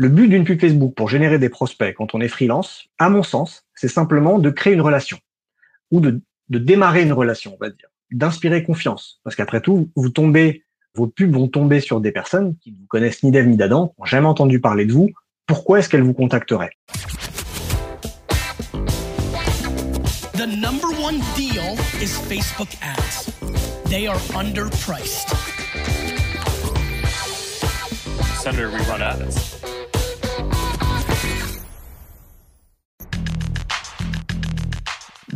Le but d'une pub Facebook pour générer des prospects quand on est freelance, à mon sens, c'est simplement de créer une relation ou de, de démarrer une relation, on va dire, d'inspirer confiance. Parce qu'après tout, vous tombez, vos pubs vont tomber sur des personnes qui ne vous connaissent ni d'Ève ni d'Adam, n'ont jamais entendu parler de vous. Pourquoi est-ce qu'elles vous contacteraient? The number one deal is Facebook ads. They are underpriced. Senator, we run ads.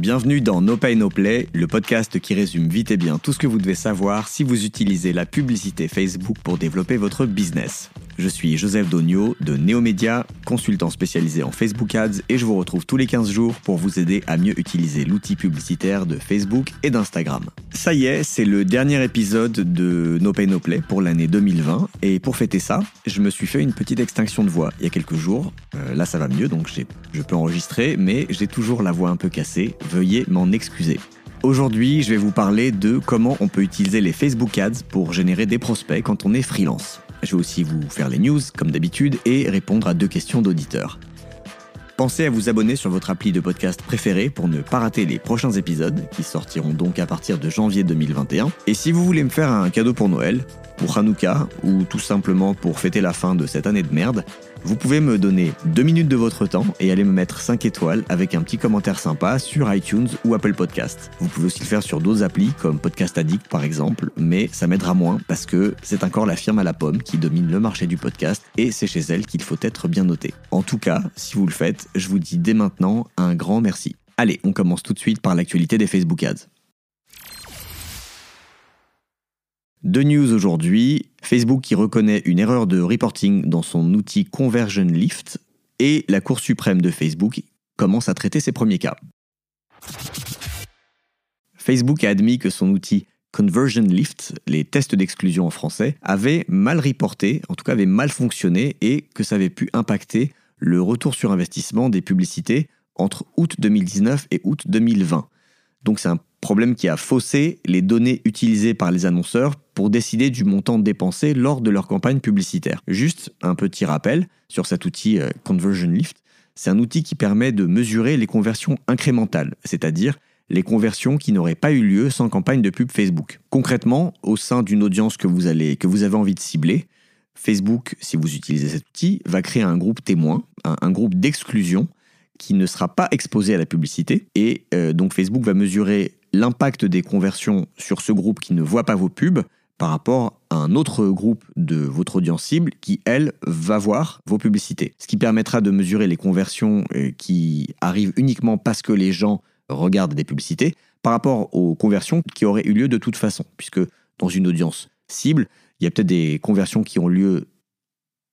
Bienvenue dans No Pay No Play, le podcast qui résume vite et bien tout ce que vous devez savoir si vous utilisez la publicité Facebook pour développer votre business. Je suis Joseph Dogno de Neomédia, consultant spécialisé en Facebook Ads et je vous retrouve tous les 15 jours pour vous aider à mieux utiliser l'outil publicitaire de Facebook et d'Instagram. Ça y est, c'est le dernier épisode de No Pay No Play pour l'année 2020 et pour fêter ça, je me suis fait une petite extinction de voix il y a quelques jours. Euh, là ça va mieux donc je peux enregistrer mais j'ai toujours la voix un peu cassée, veuillez m'en excuser. Aujourd'hui, je vais vous parler de comment on peut utiliser les Facebook Ads pour générer des prospects quand on est freelance. Je vais aussi vous faire les news, comme d'habitude, et répondre à deux questions d'auditeurs. Pensez à vous abonner sur votre appli de podcast préféré pour ne pas rater les prochains épisodes, qui sortiront donc à partir de janvier 2021. Et si vous voulez me faire un cadeau pour Noël, pour Hanouka, ou tout simplement pour fêter la fin de cette année de merde, vous pouvez me donner deux minutes de votre temps et aller me mettre 5 étoiles avec un petit commentaire sympa sur iTunes ou Apple Podcast. Vous pouvez aussi le faire sur d'autres applis comme Podcast Addict par exemple, mais ça m'aidera moins parce que c'est encore la firme à la pomme qui domine le marché du podcast et c'est chez elle qu'il faut être bien noté. En tout cas, si vous le faites, je vous dis dès maintenant un grand merci. Allez, on commence tout de suite par l'actualité des Facebook Ads. Deux news aujourd'hui. Facebook qui reconnaît une erreur de reporting dans son outil Conversion Lift et la Cour suprême de Facebook commence à traiter ses premiers cas. Facebook a admis que son outil Conversion Lift, les tests d'exclusion en français, avait mal reporté, en tout cas avait mal fonctionné et que ça avait pu impacter le retour sur investissement des publicités entre août 2019 et août 2020. Donc c'est un problème qui a faussé les données utilisées par les annonceurs pour décider du montant dépensé lors de leur campagne publicitaire. Juste un petit rappel sur cet outil euh, Conversion Lift, c'est un outil qui permet de mesurer les conversions incrémentales, c'est-à-dire les conversions qui n'auraient pas eu lieu sans campagne de pub Facebook. Concrètement, au sein d'une audience que vous, allez, que vous avez envie de cibler, Facebook, si vous utilisez cet outil, va créer un groupe témoin, un, groupe d'exclusion qui ne sera pas exposé à la publicité. Et euh, donc Facebook va mesurer l'impact des conversions sur ce groupe qui ne voit pas vos pubs par rapport à un autre groupe de votre audience cible qui, elle, va voir vos publicités. Ce qui permettra de mesurer les conversions euh, qui arrivent uniquement parce que les gens regardent des publicités par rapport aux conversions qui auraient eu lieu de toute façon. Puisque dans une audience cible, il y a peut-être des conversions qui ont lieu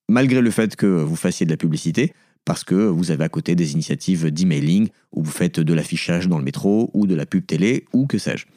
malgré le fait que vous fassiez de la publicité, parce que vous avez à côté des initiatives d'emailing où vous faites de l'affichage dans le métro ou de la pub télé ou que sais-je.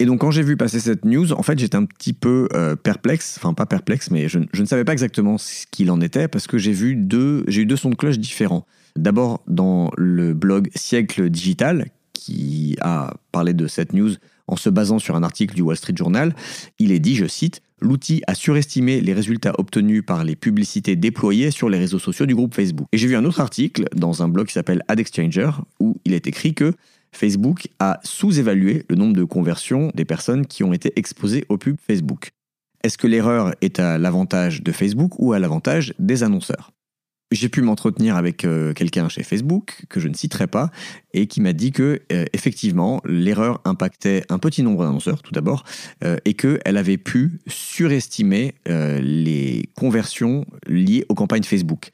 Et donc quand j'ai vu passer cette news, en fait j'étais un petit peu euh, perplexe, enfin pas perplexe, mais je, ne savais pas exactement ce qu'il en était parce que j'ai j'ai eu deux sons de cloche différents. D'abord dans le blog Siècle Digital qui a parlé de cette news en se basant sur un article du Wall Street Journal, il est dit, je cite, L'outil a surestimé les résultats obtenus par les publicités déployées sur les réseaux sociaux du groupe Facebook. Et j'ai vu un autre article dans un blog qui s'appelle AdExchanger où il est écrit que Facebook a sous-évalué le nombre de conversions des personnes qui ont été exposées aux pubs Facebook. Est-ce que l'erreur est à l'avantage de Facebook ou à l'avantage des annonceurs? J'ai pu m'entretenir avec euh, quelqu'un chez Facebook que je ne citerai pas et qui m'a dit que euh, effectivement l'erreur impactait un petit nombre d'annonceurs tout d'abord euh, et qu'elle avait pu surestimer les conversions liées aux campagnes Facebook.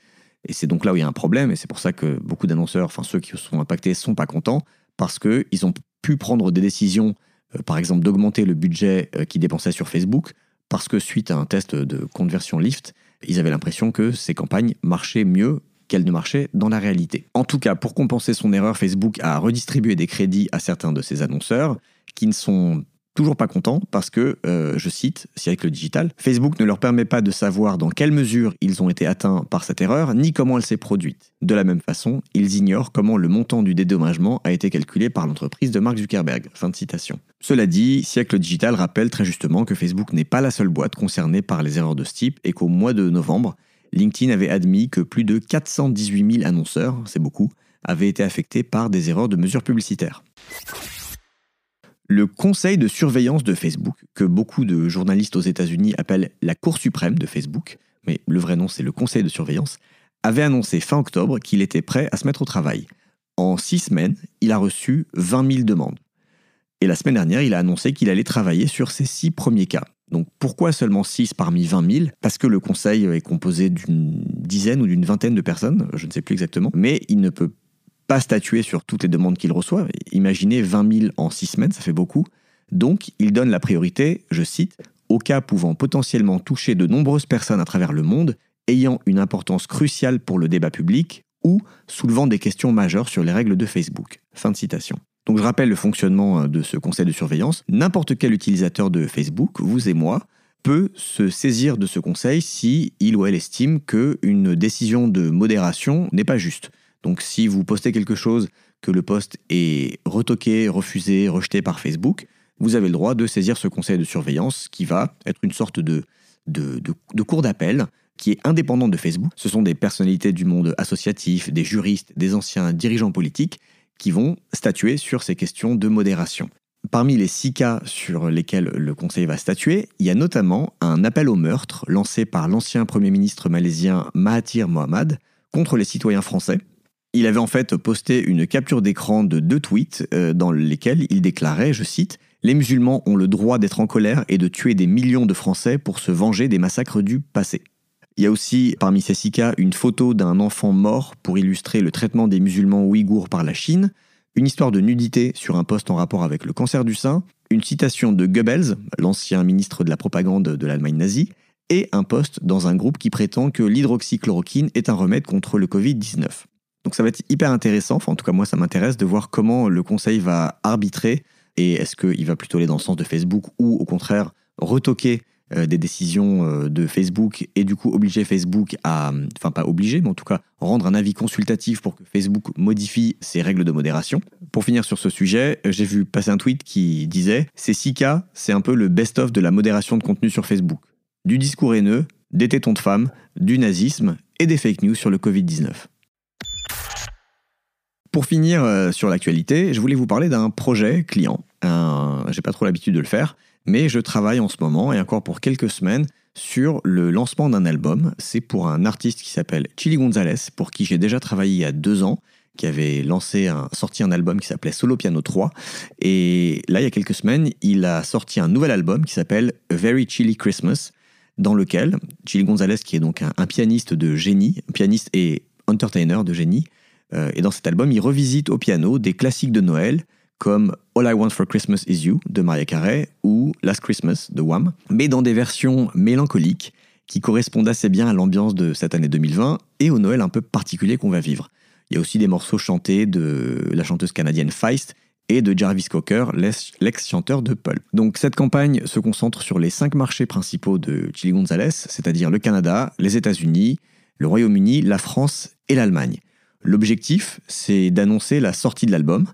Et c'est donc là où il y a un problème et c'est pour ça que beaucoup d'annonceurs, enfin ceux qui sont impactés, sont pas contents parce qu'ils ont pu prendre des décisions, par exemple d'augmenter le budget qu'ils dépensaient sur Facebook parce que suite à un test de conversion lift, ils avaient l'impression que ces campagnes marchaient mieux qu'elles ne marchaient dans la réalité. En tout cas, pour compenser son erreur, Facebook a redistribué des crédits à certains de ses annonceurs qui ne sont toujours pas contents parce que, euh, je cite, si avec le digital, Facebook ne leur permet pas de savoir dans quelle mesure ils ont été atteints par cette erreur, ni comment elle s'est produite. De la même façon, ils ignorent comment le montant du dédommagement a été calculé par l'entreprise de Mark Zuckerberg. Fin de citation. Cela dit, Siècle Digital rappelle très justement que Facebook n'est pas la seule boîte concernée par les erreurs de ce type et qu'au mois de novembre, LinkedIn avait admis que plus de 418 000 annonceurs, c'est beaucoup, avaient été affectés par des erreurs de mesures publicitaires. Le conseil de surveillance de Facebook, que beaucoup de journalistes aux États-Unis appellent la Cour suprême de Facebook, mais le vrai nom c'est le conseil de surveillance, avait annoncé fin octobre qu'il était prêt à se mettre au travail. En six semaines, il a reçu 20 000 demandes. Et la semaine dernière, il a annoncé qu'il allait travailler sur ces six premiers cas. Donc pourquoi seulement 6 parmi 20 000 Parce que le conseil est composé d'une dizaine ou d'une vingtaine de personnes, je ne sais plus exactement, mais il ne peut pas statuer sur toutes les demandes qu'il reçoit. Imaginez 20 000 en 6 semaines, ça fait beaucoup. Donc il donne la priorité, je cite, aux cas pouvant potentiellement toucher de nombreuses personnes à travers le monde, ayant une importance cruciale pour le débat public ou soulevant des questions majeures sur les règles de Facebook. Fin de citation. Donc je rappelle le fonctionnement euh, de ce conseil de surveillance. N'importe quel utilisateur de Facebook, vous et moi, peut se saisir de ce conseil si il ou elle estime qu'une décision de modération n'est pas juste. Donc si vous postez quelque chose que le post est retoqué, refusé, rejeté par Facebook, vous avez le droit de saisir ce conseil de surveillance qui va être une sorte de, de, de cours d'appel qui est indépendant de Facebook. Ce sont des personnalités du monde associatif, des juristes, des anciens dirigeants politiques qui vont statuer sur ces questions de modération. Parmi les six cas sur lesquels le Conseil va statuer, il y a notamment un appel au meurtre lancé par l'ancien Premier ministre malaisien Mahathir Mohamad contre les citoyens français. Il avait en fait posté une capture d'écran de deux tweets euh, dans lesquels il déclarait, je cite, Les musulmans ont le droit d'être en colère et de tuer des millions de Français pour se venger des massacres du passé. Il y a aussi parmi ces six cas une photo d'un enfant mort pour illustrer le traitement des musulmans ouïghours par la Chine, une histoire de nudité sur un poste en rapport avec le cancer du sein, une citation de Goebbels, l'ancien ministre de la propagande de l'Allemagne nazie, et un poste dans un groupe qui prétend que l'hydroxychloroquine est un remède contre le Covid-19. Donc ça va être hyper intéressant, enfin en tout cas moi ça m'intéresse de voir comment le Conseil va arbitrer et est-ce qu'il va plutôt aller dans le sens de Facebook ou au contraire retoquer euh, des décisions euh, de Facebook et du coup obliger Facebook à, enfin pas obliger, mais en tout cas rendre un avis consultatif pour que Facebook modifie ses règles de modération. Pour finir sur ce sujet, euh, j'ai vu passer un tweet qui disait Ces six cas, c'est un peu le best-of de la modération de contenu sur Facebook. Du discours haineux, des tétons de femmes, du nazisme et des fake news sur le Covid-19. Pour finir sur l'actualité, je voulais vous parler d'un projet client. J'ai pas trop l'habitude de le faire, mais je travaille en ce moment et encore pour quelques semaines sur le lancement d'un album. C'est pour un artiste qui s'appelle Chili Gonzalez, pour qui j'ai déjà travaillé il y a deux ans, qui avait lancé un, sorti un album qui s'appelait Solo Piano 3. Et là, il y a quelques semaines, il a sorti un nouvel album qui s'appelle A Very Chilly Christmas, dans lequel Chili Gonzalez, qui est donc un, pianiste de génie, pianiste et entertainer de génie, euh, et dans cet album, il revisite au piano des classiques de Noël, comme All I Want for Christmas Is You de Maria Carey ou Last Christmas de Wham, mais dans des versions mélancoliques qui correspondent assez bien à l'ambiance de cette année 2020 et au Noël un peu particulier qu'on va vivre. Il y a aussi des morceaux chantés de la chanteuse canadienne Feist et de Jarvis Cocker, l'ex-chanteur de Pulp. Donc cette campagne se concentre sur les cinq marchés principaux de Chili Gonzalez, c'est-à-dire le Canada, les États-Unis, le Royaume-Uni, la France et l'Allemagne. L'objectif, c'est d'annoncer la sortie de l'album,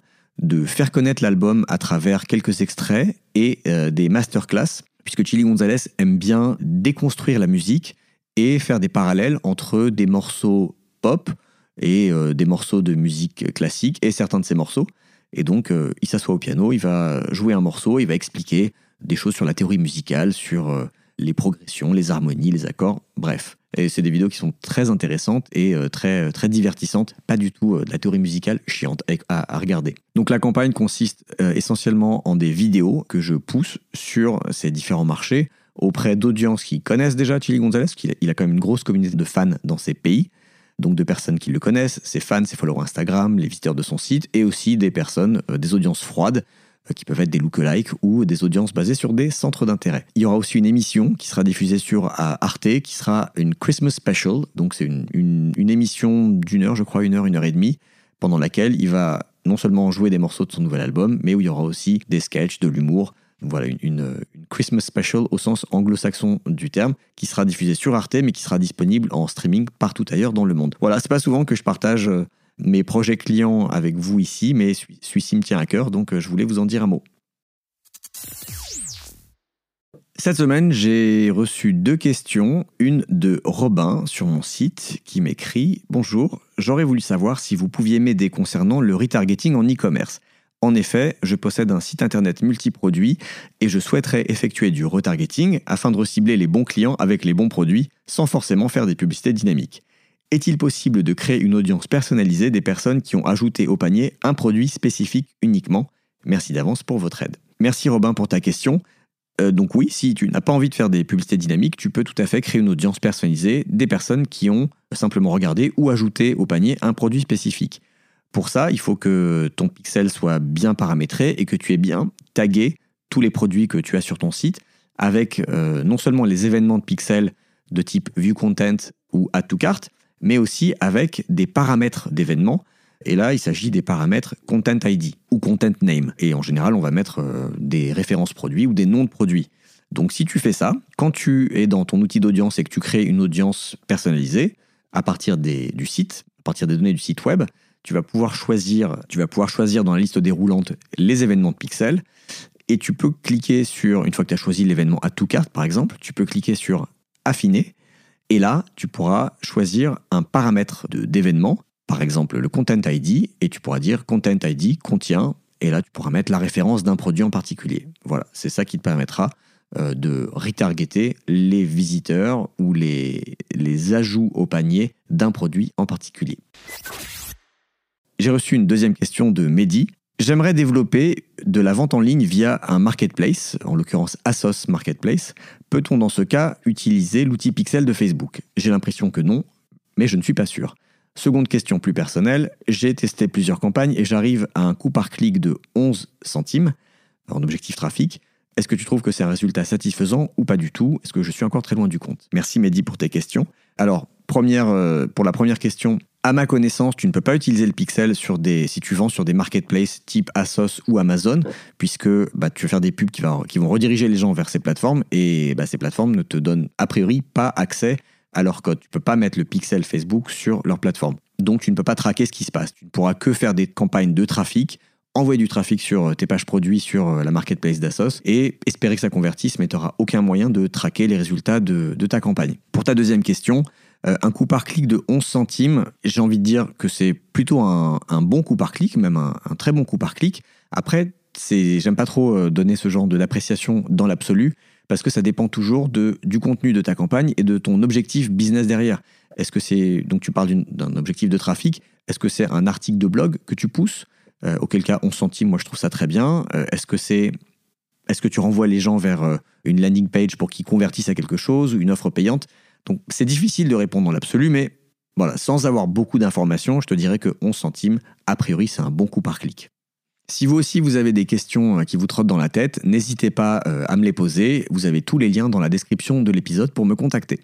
de faire connaître l'album à travers quelques extraits et euh, des masterclass, puisque Chili Gonzalez aime bien déconstruire la musique et faire des parallèles entre des morceaux pop et euh, des morceaux de musique classique et certains de ces morceaux. Et donc, euh, il s'assoit au piano, il va jouer un morceau, il va expliquer des choses sur la théorie musicale, sur les progressions, les harmonies, les accords, bref. Et c'est des vidéos qui sont très intéressantes et euh, très, euh, très divertissantes, pas du tout euh, de la théorie musicale chiante à, regarder. Donc la campagne consiste essentiellement en des vidéos que je pousse sur ces différents marchés auprès d'audiences qui connaissent déjà Chili Gonzalez, qu'il il a quand même une grosse communauté de fans dans ces pays, donc de personnes qui le connaissent, ses fans, ses followers Instagram, les visiteurs de son site, et aussi des personnes, des audiences froides, qui peuvent être des lookalikes ou des audiences basées sur des centres d'intérêt. Il y aura aussi une émission qui sera diffusée sur Arte, qui sera une Christmas Special, donc c'est une, émission d'une heure, je crois, une heure, une heure et demie, pendant laquelle il va non seulement jouer des morceaux de son nouvel album, mais où il y aura aussi des sketchs, de l'humour. Voilà, une, une, Christmas Special au sens anglo-saxon du terme, qui sera diffusée sur Arte, mais qui sera disponible en streaming partout ailleurs dans le monde. Voilà, c'est pas souvent que je partage euh, mes projets clients avec vous ici, mais celui-ci me tient à cœur, donc euh, je voulais vous en dire un mot. Cette semaine, j'ai reçu deux questions. Une de Robin sur mon site qui m'écrit Bonjour, j'aurais voulu savoir si vous pouviez m'aider concernant le retargeting en e-commerce. En effet, je possède un site internet multiproduit et je souhaiterais effectuer du retargeting afin de recibler les bons clients avec les bons produits sans forcément faire des publicités dynamiques. Est-il possible de créer une audience personnalisée des personnes qui ont ajouté au panier un produit spécifique uniquement? Merci d'avance pour votre aide. Merci Robin pour ta question. Euh, donc oui, si tu n'as pas envie de faire des publicités dynamiques, tu peux tout à fait créer une audience personnalisée des personnes qui ont simplement regardé ou ajouté au panier un produit spécifique. Pour ça, il faut que ton pixel soit bien paramétré et que tu aies bien tagué tous les produits que tu as sur ton site avec euh, non seulement les événements de pixels de type View Content ou Add to Cart, mais aussi avec des paramètres d'événements et là, il s'agit des paramètres Content ID ou Content Name. Et en général, on va mettre euh, des références produits ou des noms de produits. Donc si tu fais ça, quand tu es dans ton outil d'audience et que tu crées une audience personnalisée à partir des, du site, à partir des données du site web, tu vas pouvoir choisir, tu vas pouvoir choisir dans la liste déroulante les événements de pixels et tu peux cliquer sur une fois que tu as choisi l'événement à tout carte par exemple, tu peux cliquer sur affiner et là, tu pourras choisir un paramètre d'événement par exemple le Content ID, et tu pourras dire Content ID contient, et là tu pourras mettre la référence d'un produit en particulier. Voilà, c'est ça qui te permettra euh, de retargeter les visiteurs ou les, les ajouts au panier d'un produit en particulier. J'ai reçu une deuxième question de Mehdi. J'aimerais développer de la vente en ligne via un marketplace, en l'occurrence Asos Marketplace. Peut-on dans ce cas utiliser l'outil Pixel de Facebook? J'ai l'impression que non, mais je ne suis pas sûr. Seconde question plus personnelle, j'ai testé plusieurs campagnes et j'arrive à un coût par clic de 11 centimes en objectif trafic. Est-ce que tu trouves que c'est un résultat satisfaisant ou pas du tout? Est-ce que je suis encore très loin du compte? Merci Mehdi pour tes questions. Alors, première, euh, pour la première question, à ma connaissance, tu ne peux pas utiliser le pixel sur des, si tu vends sur des marketplaces type Asos ou Amazon, puisque bah, tu vas faire des pubs qui, qui, vont rediriger les gens vers ces plateformes et bah, ces plateformes ne te donnent a priori pas accès à leur code. Tu ne peux pas mettre le pixel Facebook sur leur plateforme. Donc tu ne peux pas traquer ce qui se passe. Tu ne pourras que faire des campagnes de trafic, envoyer du trafic sur euh, tes pages produits sur euh, la marketplace d'Asos et espérer que ça convertisse, mais tu n'auras aucun moyen de traquer les résultats de, ta campagne. Pour ta deuxième question, euh, un coût par clic de 11 centimes, j'ai envie de dire que c'est plutôt un, bon coût par clic, même un, très bon coût par clic. Après, j'aime pas trop donner ce genre d'appréciation dans l'absolu parce que ça dépend toujours de, du contenu de ta campagne et de ton objectif business derrière. Est-ce que c'est donc tu parles d'un objectif de trafic Est-ce que c'est un article de blog que tu pousses euh, Auquel cas 11 centimes, moi je trouve ça très bien. Euh, est-ce que c'est est-ce que tu renvoies les gens vers euh, une landing page pour qu'ils convertissent à quelque chose ou une offre payante? Donc c'est difficile de répondre dans l'absolu, mais voilà, sans avoir beaucoup d'informations, je te dirais que 11 centimes, a priori, c'est un bon coup par clic. Si vous aussi vous avez des questions euh, qui vous trottent dans la tête, n'hésitez pas euh, à me les poser. Vous avez tous les liens dans la description de l'épisode pour me contacter.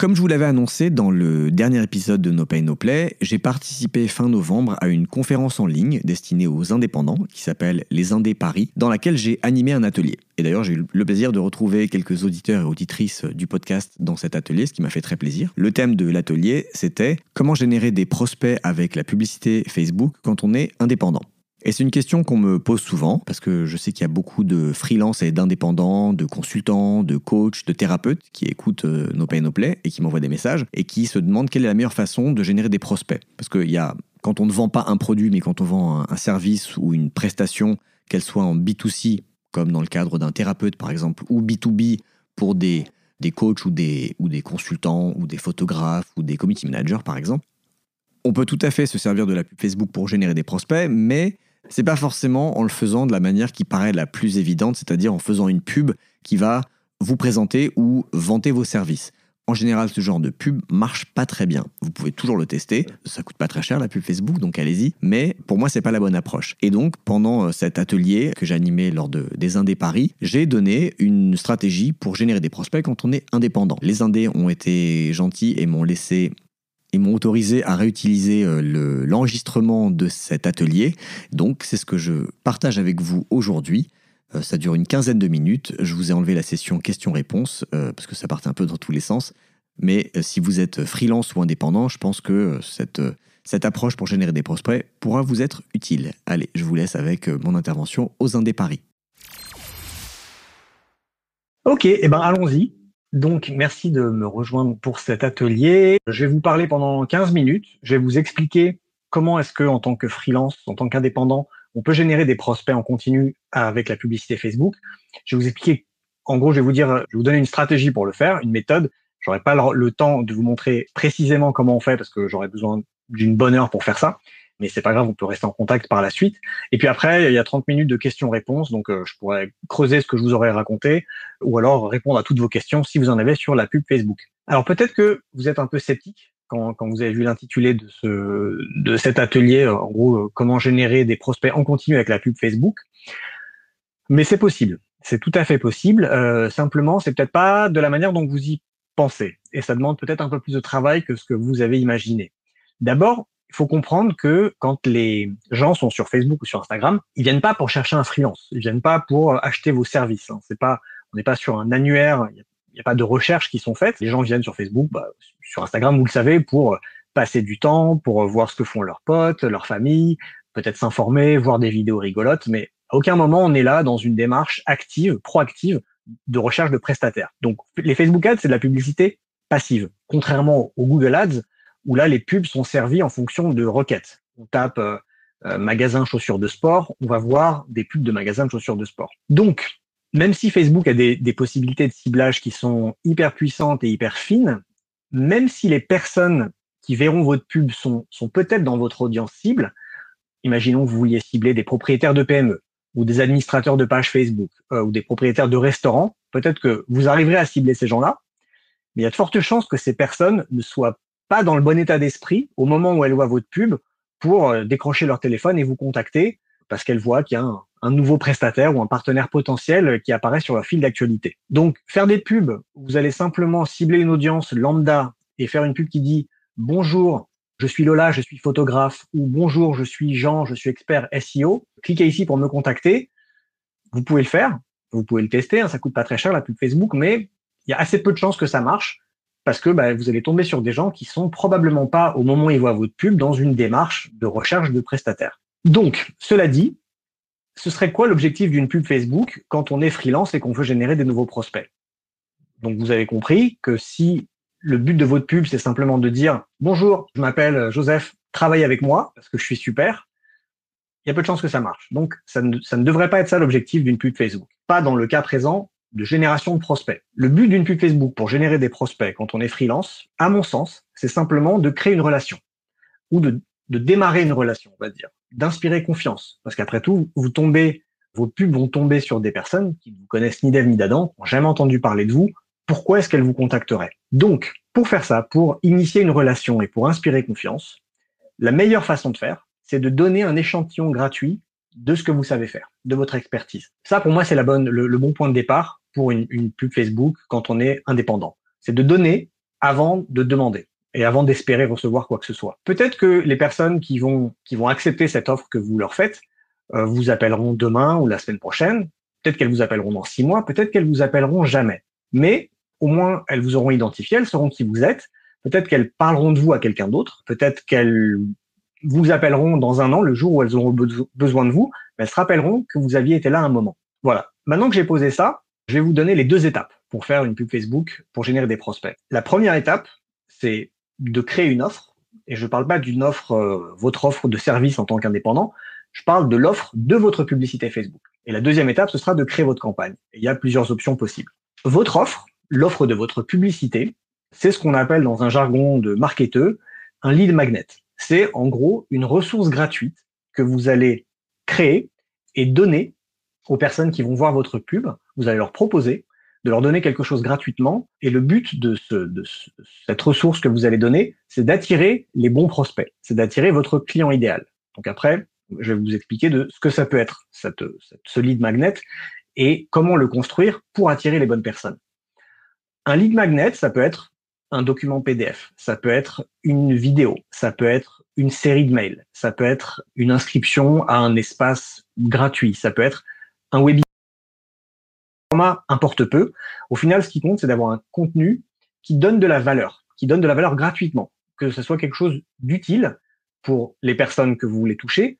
Comme je vous l'avais annoncé dans le dernier épisode de No Pay No Play, j'ai participé fin novembre à une conférence en ligne destinée aux indépendants qui s'appelle Les Indés Paris, dans laquelle j'ai animé un atelier. Et d'ailleurs, j'ai eu le plaisir de retrouver quelques auditeurs et auditrices du podcast dans cet atelier, ce qui m'a fait très plaisir. Le thème de l'atelier, c'était comment générer des prospects avec la publicité Facebook quand on est indépendant. Et c'est une question qu'on me pose souvent, parce que je sais qu'il y a beaucoup de freelance et d'indépendants, de consultants, de coachs, de thérapeutes qui écoutent euh, nos Pay No Play et qui m'envoient des messages et qui se demandent quelle est la meilleure façon de générer des prospects. Parce qu'il y a, quand on ne vend pas un produit, mais quand on vend un, service ou une prestation, qu'elle soit en B2C, comme dans le cadre d'un thérapeute par exemple, ou B2B pour des, des coachs ou des, ou des consultants ou des photographes ou des community managers par exemple, on peut tout à fait se servir de la pub Facebook pour générer des prospects, mais c'est pas forcément en le faisant de la manière qui paraît la plus évidente, c'est-à-dire en faisant une pub qui va vous présenter ou vanter vos services. En général, ce genre de pub marche pas très bien. Vous pouvez toujours le tester, ça coûte pas très cher la pub Facebook, donc allez-y. Mais pour moi, c'est pas la bonne approche. Et donc, pendant euh, cet atelier que animé lors de, des Indés Paris, j'ai donné une stratégie pour générer des prospects quand on est indépendant. Les Indés ont été gentils et m'ont laissé ils m'ont autorisé à réutiliser euh, l'enregistrement de cet atelier. Donc c'est ce que je partage avec vous aujourd'hui. Euh, ça dure une quinzaine de minutes. Je vous ai enlevé la session questions-réponses euh, parce que ça partait un peu dans tous les sens. Mais si vous êtes freelance ou indépendant, je pense que cette, Cette approche pour générer des prospects pourra vous être utile. Allez, je vous laisse avec mon intervention aux Indés Paris. Ok, et eh ben allons-y. Donc, merci de me rejoindre pour cet atelier. Je vais vous parler pendant 15 minutes. Je vais vous expliquer comment est-ce que, en tant que freelance, en tant qu'indépendant, on peut générer des prospects en continu avec la publicité Facebook. Je vais vous expliquer, en gros, je vais vous dire, je vais vous donner une stratégie pour le faire, une méthode. J'aurai pas le, temps de vous montrer précisément comment on fait parce que j'aurais besoin d'une bonne heure pour faire ça. Mais c'est pas grave, on peut rester en contact par la suite. Et puis après, il y a 30 minutes de questions-réponses, donc euh, je pourrais creuser ce que je vous aurais raconté, ou alors répondre à toutes vos questions si vous en avez sur la pub Facebook. Alors peut-être que vous êtes un peu sceptique quand, vous avez vu l'intitulé de, ce, de cet atelier, en gros, euh, comment générer des prospects en continu avec la pub Facebook. Mais c'est possible, c'est tout à fait possible. Euh, simplement, c'est peut-être pas de la manière dont vous y pensez, et ça demande peut-être un peu plus de travail que ce que vous avez imaginé. D'abord, il faut comprendre que quand les gens sont sur Facebook ou sur Instagram, ils viennent pas pour chercher un freelance, ils viennent pas pour acheter vos services. Hein. C'est pas, on n'est pas sur un annuaire, il n'y a, pas de recherches qui sont faites. Les gens viennent sur Facebook, bah, sur Instagram, vous le savez, pour passer du temps, pour voir ce que font leurs potes, leur famille, peut-être s'informer, voir des vidéos rigolotes, mais à aucun moment on est là dans une démarche active, proactive de recherche de prestataires. Donc les Facebook Ads, c'est de la publicité passive, contrairement au Google Ads, où là les pubs sont servies en fonction de requêtes. On tape euh, euh, magasin chaussures de sport, on va voir des pubs de magasins de chaussures de sport. Donc, même si Facebook a des, des possibilités de ciblage qui sont hyper puissantes et hyper fines, même si les personnes qui verront votre pub sont, peut-être dans votre audience cible, imaginons que vous vouliez cibler des propriétaires de PME ou des administrateurs de pages Facebook euh, ou des propriétaires de restaurants, peut-être que vous arriverez à cibler ces gens-là, mais il y a de fortes chances que ces personnes ne soient pas dans le bon état d'esprit au moment où elles voient votre pub pour euh, décrocher leur téléphone et vous contacter parce qu'elles voient qu'il y a un, nouveau prestataire ou un partenaire potentiel qui apparaît sur leur fil d'actualité. Donc, faire des pubs, vous allez simplement cibler une audience lambda et faire une pub qui dit bonjour, je suis Lola, je suis photographe, ou bonjour, je suis Jean, je suis expert SEO. Cliquez ici pour me contacter. Vous pouvez le faire, vous pouvez le tester, hein, ça coûte pas très cher la pub Facebook, mais il y a assez peu de chances que ça marche parce que bah, vous allez tomber sur des gens qui sont probablement pas au moment où ils voient votre pub dans une démarche de recherche de prestataires. Donc, cela dit, ce serait quoi l'objectif d'une pub Facebook quand on est freelance et qu'on veut générer des nouveaux prospects? Donc, vous avez compris que si le but de votre pub, c'est simplement de dire bonjour, je m'appelle Joseph, travaille avec moi parce que je suis super. Il y a peu de chances que ça marche. Donc, ça ne, ça ne devrait pas être ça l'objectif d'une pub Facebook. Pas dans le cas présent de génération de prospects. Le but d'une pub Facebook pour générer des prospects quand on est freelance, à mon sens, c'est simplement de créer une relation ou de, démarrer une relation, on va dire, d'inspirer confiance. Parce qu'après tout, vous tombez, vos pubs vont tomber sur des personnes qui ne vous connaissent ni d'Ève ni d'Adam, n'ont jamais entendu parler de vous, pourquoi est-ce qu'elle vous contacterait Donc, pour faire ça, pour initier une relation et pour inspirer confiance, la meilleure façon de faire, c'est de donner un échantillon gratuit de ce que vous savez faire, de votre expertise. Ça, pour moi, c'est la bonne, le, bon point de départ pour une, pub Facebook quand on est indépendant. C'est de donner avant de demander et avant d'espérer recevoir quoi que ce soit. Peut-être que les personnes qui vont qui vont accepter cette offre que vous leur faites euh, vous appelleront demain ou la semaine prochaine. Peut-être qu'elles vous appelleront dans six mois. Peut-être qu'elles vous appelleront jamais. Mais au moins elles vous auront identifié, elles sauront qui vous êtes. Peut-être qu'elles parleront de vous à quelqu'un d'autre. Peut-être qu'elles vous appelleront dans un an, le jour où elles auront besoin de vous. Elles se rappelleront que vous aviez été là un moment. Voilà. Maintenant que j'ai posé ça, je vais vous donner les deux étapes pour faire une pub Facebook pour générer des prospects. La première étape, c'est de créer une offre. Et je ne parle pas d'une offre, euh, votre offre de service en tant qu'indépendant. Je parle de l'offre de votre publicité Facebook. Et la deuxième étape, ce sera de créer votre campagne. Il y a plusieurs options possibles. Votre offre, l'offre de votre publicité, c'est ce qu'on appelle dans un jargon de marketeur un lead magnet. C'est en gros une ressource gratuite que vous allez créer et donner aux personnes qui vont voir votre pub. Vous allez leur proposer de leur donner quelque chose gratuitement. Et le but de, ce, de cette ressource que vous allez donner, c'est d'attirer les bons prospects, c'est d'attirer votre client idéal. Donc après, je vais vous expliquer de ce que ça peut être, cette, ce lead magnet, et comment le construire pour attirer les bonnes personnes. Un lead magnet, ça peut être un document PDF, ça peut être une vidéo, ça peut être une série de mails, ça peut être une inscription à un espace gratuit, ça peut être un webinaire. Format importe peu. Au final, ce qui compte, c'est d'avoir un contenu qui donne de la valeur, qui donne de la valeur gratuitement, que ce soit quelque chose d'utile pour les personnes que vous voulez toucher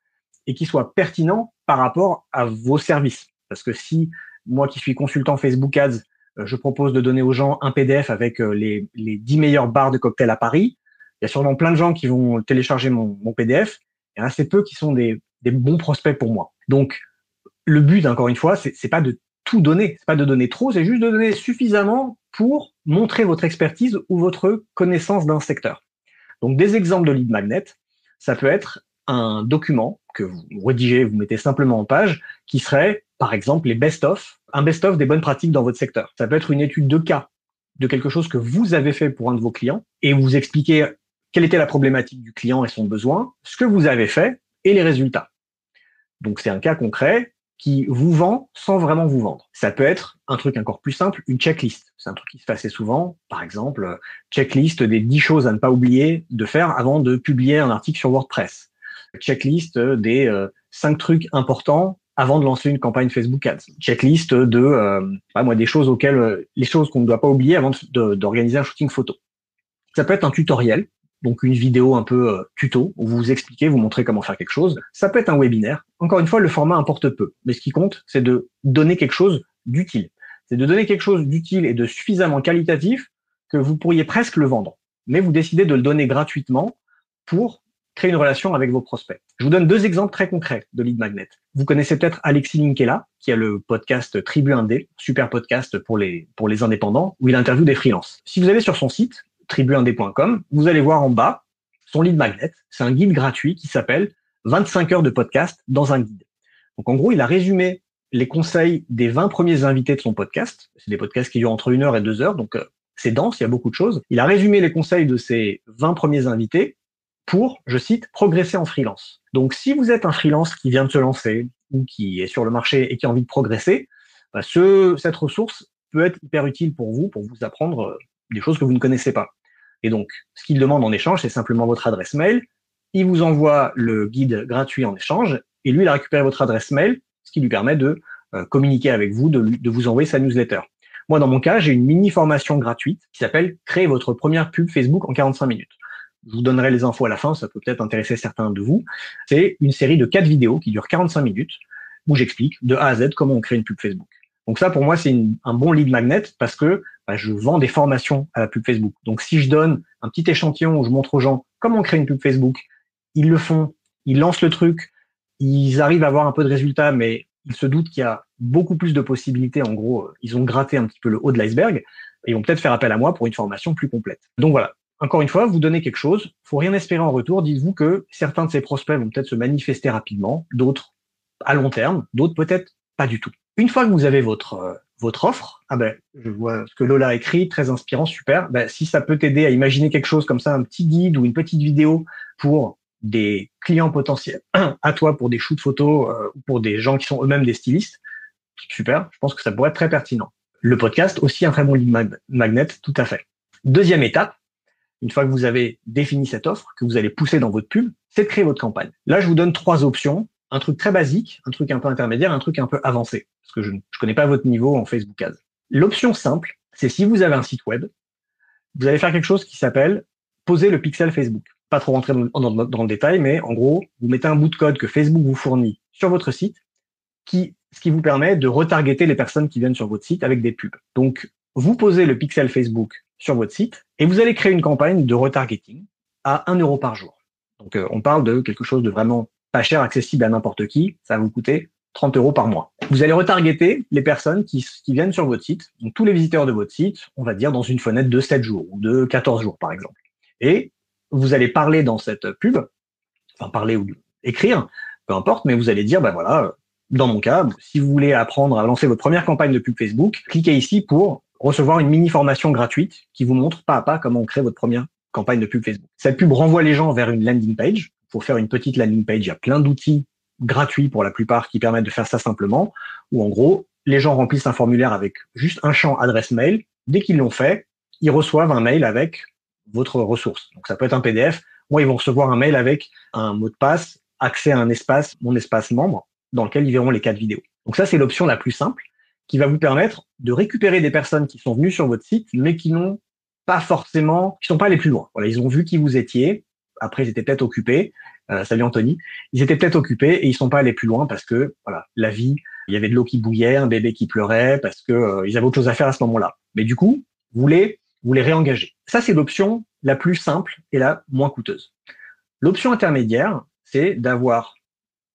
et qui soit pertinent par rapport à vos services. Parce que si moi qui suis consultant Facebook Ads, euh, je propose de donner aux gens un PDF avec euh, les, les 10 meilleures bars de cocktail à Paris, il y a sûrement plein de gens qui vont télécharger mon, PDF et assez peu qui sont des bons prospects pour moi. Donc, le but, encore une fois, c'est pas de tout donner, c'est pas de donner trop, c'est juste de donner suffisamment pour montrer votre expertise ou votre connaissance d'un secteur. Donc, des exemples de lead magnet, ça peut être un document que vous rédigez, vous mettez simplement en page, qui serait, par exemple, les best-of, un best-of des bonnes pratiques dans votre secteur. Ça peut être une étude de cas de quelque chose que vous avez fait pour un de vos clients et vous expliquez quelle était la problématique du client et son besoin, ce que vous avez fait et les résultats. Donc c'est un cas concret qui vous vend sans vraiment vous vendre. Ça peut être un truc encore plus simple, une checklist. C'est un truc qui se fait assez souvent. Par exemple, checklist des 10 choses à ne pas oublier de faire avant de publier un article sur WordPress. Checklist des euh, 5 trucs importants avant de lancer une campagne Facebook Ads. Checklist de euh, pas moi des choses auxquelles euh, les choses qu'on ne doit pas oublier avant d'organiser un shooting photo. Ça peut être un tutoriel donc une vidéo un peu euh, tuto où vous expliquez, vous montrez comment faire quelque chose. Ça peut être un webinaire. Encore une fois, le format importe peu, mais ce qui compte, c'est de donner quelque chose d'utile. C'est de donner quelque chose d'utile et de suffisamment qualitatif que vous pourriez presque le vendre, mais vous décidez de le donner gratuitement pour créer une relation avec vos prospects. Je vous donne deux exemples très concrets de lead magnet. Vous connaissez peut-être Alexis Linkela, qui a le podcast Tribu Indé, super podcast pour les, pour les indépendants, où il interviewe des freelances. Si vous allez sur son site, tribuindé.com, vous allez voir en bas son lead magnet. C'est un guide gratuit qui s'appelle 25 heures de podcast dans un guide. Donc en gros, il a résumé les conseils des 20 premiers invités de son podcast. C'est des podcasts qui durent entre une heure et deux heures, donc euh, c'est dense, il y a beaucoup de choses. Il a résumé les conseils de ces 20 premiers invités pour, je cite, progresser en freelance. Donc si vous êtes un freelance qui vient de se lancer ou qui est sur le marché et qui a envie de progresser, bah, ce, cette ressource peut être hyper utile pour vous, pour vous apprendre euh, des choses que vous ne connaissez pas. Et donc, ce qu'il demande en échange, c'est simplement votre adresse mail. Il vous envoie le guide gratuit en échange, et lui, il a récupéré votre adresse mail, ce qui lui permet de euh, communiquer avec vous, de, vous envoyer sa newsletter. Moi, dans mon cas, j'ai une mini formation gratuite qui s'appelle Créer votre première pub Facebook en 45 minutes. Je vous donnerai les infos à la fin, ça peut peut-être intéresser certains de vous. C'est une série de quatre vidéos qui durent 45 minutes où j'explique de A à Z comment on crée une pub Facebook. Donc ça, pour moi, c'est un bon lead magnet parce que bah, je vends des formations à la pub Facebook. Donc si je donne un petit échantillon où je montre aux gens comment créer une pub Facebook, ils le font, ils lancent le truc, ils arrivent à avoir un peu de résultats, mais ils se doutent qu'il y a beaucoup plus de possibilités. En gros, ils ont gratté un petit peu le haut de l'iceberg et ils vont peut-être faire appel à moi pour une formation plus complète. Donc voilà. Encore une fois, vous donnez quelque chose, faut rien espérer en retour. Dites-vous que certains de ces prospects vont peut-être se manifester rapidement, d'autres à long terme, d'autres peut-être pas du tout. Une fois que vous avez votre euh, votre offre, ah ben, je vois ce que Lola a écrit, très inspirant, super. Ben, si ça peut t'aider à imaginer quelque chose comme ça, un petit guide ou une petite vidéo pour des clients potentiels, à toi pour des shoots photos euh, ou pour des gens qui sont eux-mêmes des stylistes, super. Je pense que ça pourrait être très pertinent. Le podcast aussi un très bon lead magnet, tout à fait. Deuxième étape, une fois que vous avez défini cette offre, que vous allez pousser dans votre pub, c'est de créer votre campagne. Là, je vous donne trois options un truc très basique, un truc un peu intermédiaire, un truc un peu avancé, parce que je ne connais pas votre niveau en Facebook Ads. L'option simple, c'est si vous avez un site web, vous allez faire quelque chose qui s'appelle poser le pixel Facebook. Pas trop rentrer dans, le détail, mais en gros, vous mettez un bout de code que Facebook vous fournit sur votre site, qui, ce qui vous permet de retargeter les personnes qui viennent sur votre site avec des pubs. Donc, vous posez le pixel Facebook sur votre site et vous allez créer une campagne de retargeting à 1 euro par jour. Donc, euh, on parle de quelque chose de vraiment pas cher, accessible à n'importe qui. Ça va vous coûter 30 euros par mois. Vous allez retargeter les personnes qui, viennent sur votre site, donc tous les visiteurs de votre site, on va dire dans une fenêtre de 7 jours ou de 14 jours par exemple. Et vous allez parler dans cette pub, enfin parler ou écrire, peu importe, mais vous allez dire, ben voilà, dans mon cas, si vous voulez apprendre à lancer votre première campagne de pub Facebook, cliquez ici pour recevoir une mini formation gratuite qui vous montre pas à pas comment on crée votre première campagne de pub Facebook. Cette pub renvoie les gens vers une landing page pour faire une petite landing page, il y a plein d'outils gratuits pour la plupart qui permettent de faire ça simplement, où en gros, les gens remplissent un formulaire avec juste un champ adresse mail. Dès qu'ils l'ont fait, ils reçoivent un mail avec votre ressource. Donc ça peut être un PDF. Moi, ils vont recevoir un mail avec un mot de passe, accès à un espace, mon espace membre, dans lequel ils verront les quatre vidéos. Donc ça, c'est l'option la plus simple qui va vous permettre de récupérer des personnes qui sont venues sur votre site, mais qui n'ont pas forcément, qui sont pas allées plus loin. Voilà, ils ont vu qui vous étiez, après, ils étaient peut-être occupés. Euh, salut Anthony. Ils étaient peut-être occupés et ils sont pas allés plus loin parce que voilà, la vie, il y avait de l'eau qui bouillait, un bébé qui pleurait parce que euh, ils avaient autre chose à faire à ce moment-là. Mais du coup, vous les vous les réengagez. Ça, c'est l'option la plus simple et la moins coûteuse. L'option intermédiaire, c'est d'avoir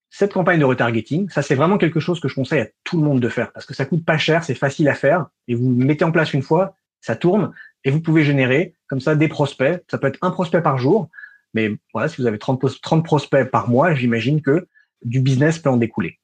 cette campagne de retargeting. Ça, c'est vraiment quelque chose que je conseille à tout le monde de faire parce que ça coûte pas cher, c'est facile à faire et vous le mettez en place une fois, ça tourne et vous pouvez générer comme ça des prospects. Ça peut être un prospect par jour, mais voilà, si vous avez 30, 30 prospects par mois, j'imagine que du business peut en découler.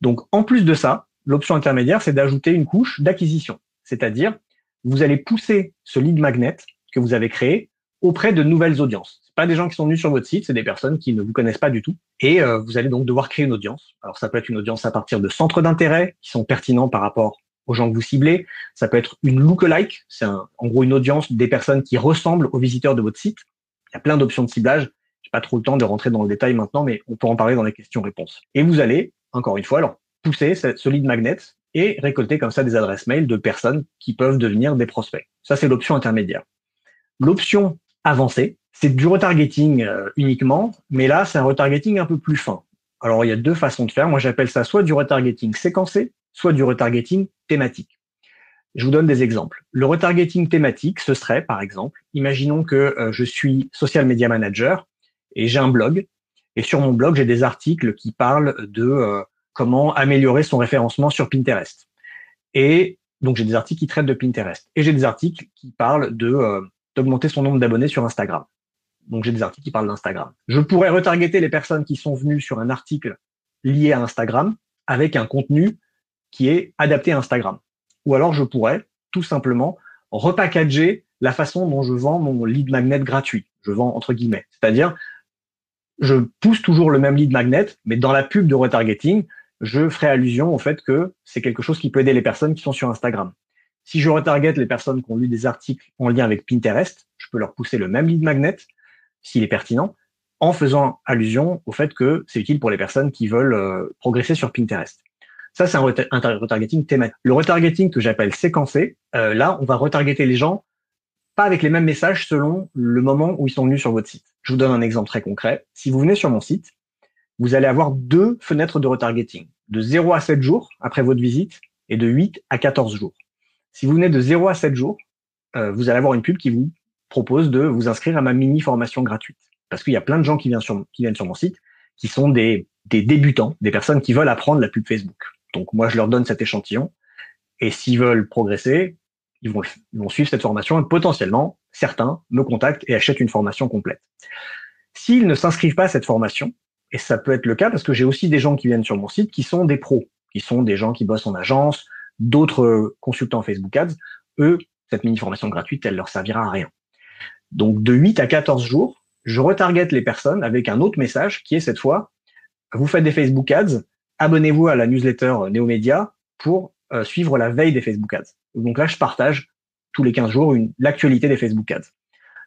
Donc, en plus de ça, l'option intermédiaire, c'est d'ajouter une couche d'acquisition. C'est-à-dire, vous allez pousser ce lead magnet que vous avez créé auprès de nouvelles audiences. C'est pas des gens qui sont venus sur votre site, c'est des personnes qui ne vous connaissent pas du tout. Et euh, vous allez donc devoir créer une audience. Alors, ça peut être une audience à partir de centres d'intérêt qui sont pertinents par rapport aux gens que vous ciblez. Ça peut être une lookalike, c'est en gros une audience des personnes qui ressemblent aux visiteurs de votre site. Il y a plein d'options de ciblage. J'ai pas trop le temps de rentrer dans le détail maintenant, mais on peut en parler dans les questions-réponses. Et vous allez, encore une fois, alors pousser ce lead magnet et récolter comme ça des adresses mail de personnes qui peuvent devenir des prospects. Ça, c'est l'option intermédiaire. L'option avancée, c'est du retargeting euh, uniquement, mais là, c'est un retargeting un peu plus fin. Alors, il y a deux façons de faire. Moi, j'appelle ça soit du retargeting séquencé, soit du retargeting thématique. Je vous donne des exemples. Le retargeting thématique, ce serait, par exemple, imaginons que euh, je suis social media manager et j'ai un blog. Et sur mon blog, j'ai des articles qui parlent de euh, comment améliorer son référencement sur Pinterest. Et donc, j'ai des articles qui traitent de Pinterest. Et j'ai des articles qui parlent de euh, d'augmenter son nombre d'abonnés sur Instagram. Donc, j'ai des articles qui parlent d'Instagram. Je pourrais retargeter les personnes qui sont venues sur un article lié à Instagram avec un contenu qui est adapté à Instagram. Ou alors je pourrais tout simplement repackager la façon dont je vends mon lead magnet gratuit. Je vends entre guillemets. C'est-à-dire, je pousse toujours le même lead magnet, mais dans la pub de retargeting, je ferai allusion au fait que c'est quelque chose qui peut aider les personnes qui sont sur Instagram. Si je retarget les personnes qui ont lu des articles en lien avec Pinterest, je peux leur pousser le même lead magnet, s'il est pertinent, en faisant allusion au fait que c'est utile pour les personnes qui veulent euh, progresser sur Pinterest. Ça, c'est un, retargeting thématique. Le retargeting que j'appelle séquencé, euh, là, on va retargeter les gens pas avec les mêmes messages selon le moment où ils sont venus sur votre site. Je vous donne un exemple très concret. Si vous venez sur mon site, vous allez avoir deux fenêtres de retargeting, de 0 à 7 jours après votre visite et de 8 à 14 jours. Si vous venez de 0 à 7 jours, euh, vous allez avoir une pub qui vous propose de vous inscrire à ma mini formation gratuite. Parce qu'il y a plein de gens qui viennent sur, qui viennent sur mon site qui sont des, des débutants, des personnes qui veulent apprendre la pub Facebook. Donc moi, je leur donne cet échantillon. Et s'ils veulent progresser, ils vont, suivre cette formation et potentiellement, certains me contactent et achètent une formation complète. S'ils ne s'inscrivent pas à cette formation, et ça peut être le cas parce que j'ai aussi des gens qui viennent sur mon site qui sont des pros, qui sont des gens qui bossent en agence, d'autres consultants Facebook Ads, eux, cette mini-formation gratuite, elle leur servira à rien. Donc de 8 à 14 jours, je retarget les personnes avec un autre message qui est cette fois, vous faites des Facebook Ads, abonnez-vous à la newsletter Néomédia pour euh, suivre la veille des Facebook Ads. Donc là, je partage tous les 15 jours l'actualité des Facebook Ads.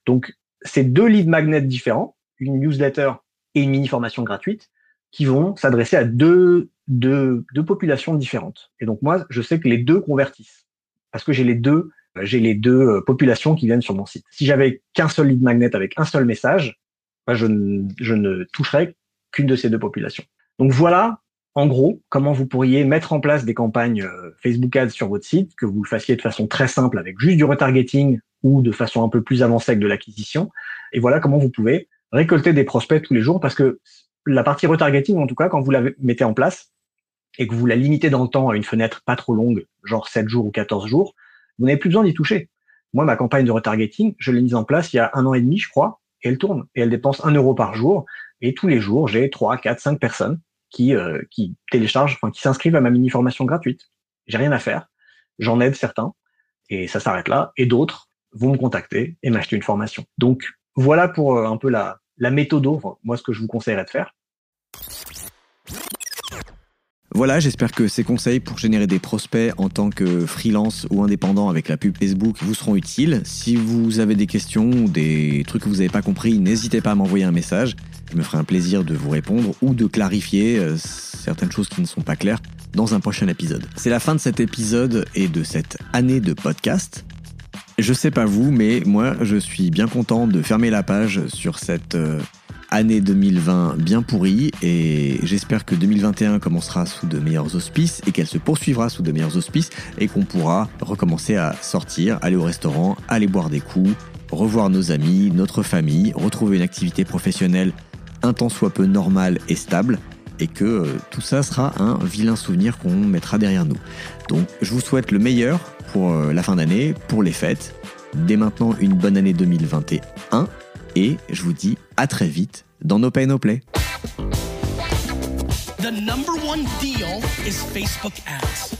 Donc, c'est deux lead magnets différents, une newsletter et une mini formation gratuite, qui vont s'adresser à deux, deux, deux populations différentes. Et donc moi, je sais que les deux convertissent parce que j'ai les deux j'ai les deux euh, populations qui viennent sur mon site. Si j'avais qu'un seul lead magnet avec un seul message, je, ne, je ne toucherais qu'une de ces deux populations. Donc voilà en gros, comment vous pourriez mettre en place des campagnes euh, Facebook Ads sur votre site, que vous le fassiez de façon très simple avec juste du retargeting ou de façon un peu plus avancée avec de l'acquisition. Et voilà comment vous pouvez récolter des prospects tous les jours parce que la partie retargeting, en tout cas, quand vous la mettez en place et que vous la limitez dans le temps à une fenêtre pas trop longue, genre 7 jours ou 14 jours, vous n'avez plus besoin d'y toucher. Moi, ma campagne de retargeting, je l'ai mise en place il y a un an et demi, je crois, et elle tourne. Et elle dépense un euro par jour. Et tous les jours, j'ai 3, 4, 5 personnes qui, euh, téléchargent, enfin qui s'inscrivent à ma mini formation gratuite. J'ai rien à faire, j'en aide certains et ça s'arrête là. Et d'autres vont me contacter et m'acheter une formation. Donc voilà pour euh, un peu la, méthode, moi ce que je vous conseillerais de faire. Voilà, j'espère que ces conseils pour générer des prospects en tant que freelance ou indépendant avec la pub Facebook vous seront utiles. Si vous avez des questions ou des trucs que vous n'avez pas compris, n'hésitez pas à m'envoyer un message. Je me ferai un plaisir de vous répondre ou de clarifier euh, certaines choses qui ne sont pas claires dans un prochain épisode. C'est la fin de cet épisode et de cette année de podcast. Je sais pas vous, mais moi, je suis bien content de fermer la page sur cette euh, année 2020 bien pourrie et j'espère que 2021 commencera sous de meilleurs auspices et qu'elle se poursuivra sous de meilleurs auspices et qu'on pourra recommencer à sortir, aller au restaurant, aller boire des coups, revoir nos amis, notre famille, retrouver une activité professionnelle un temps soit peu normale et stable et que euh, tout ça sera un vilain souvenir qu'on mettra derrière nous. Donc je vous souhaite le meilleur pour euh, la fin d'année, pour les fêtes. Dès maintenant une bonne année 2021 et je vous dis à très vite dans No Pay No Play. The number one deal is Facebook ads.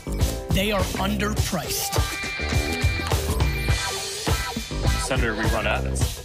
They are underpriced. Senator, we run ads.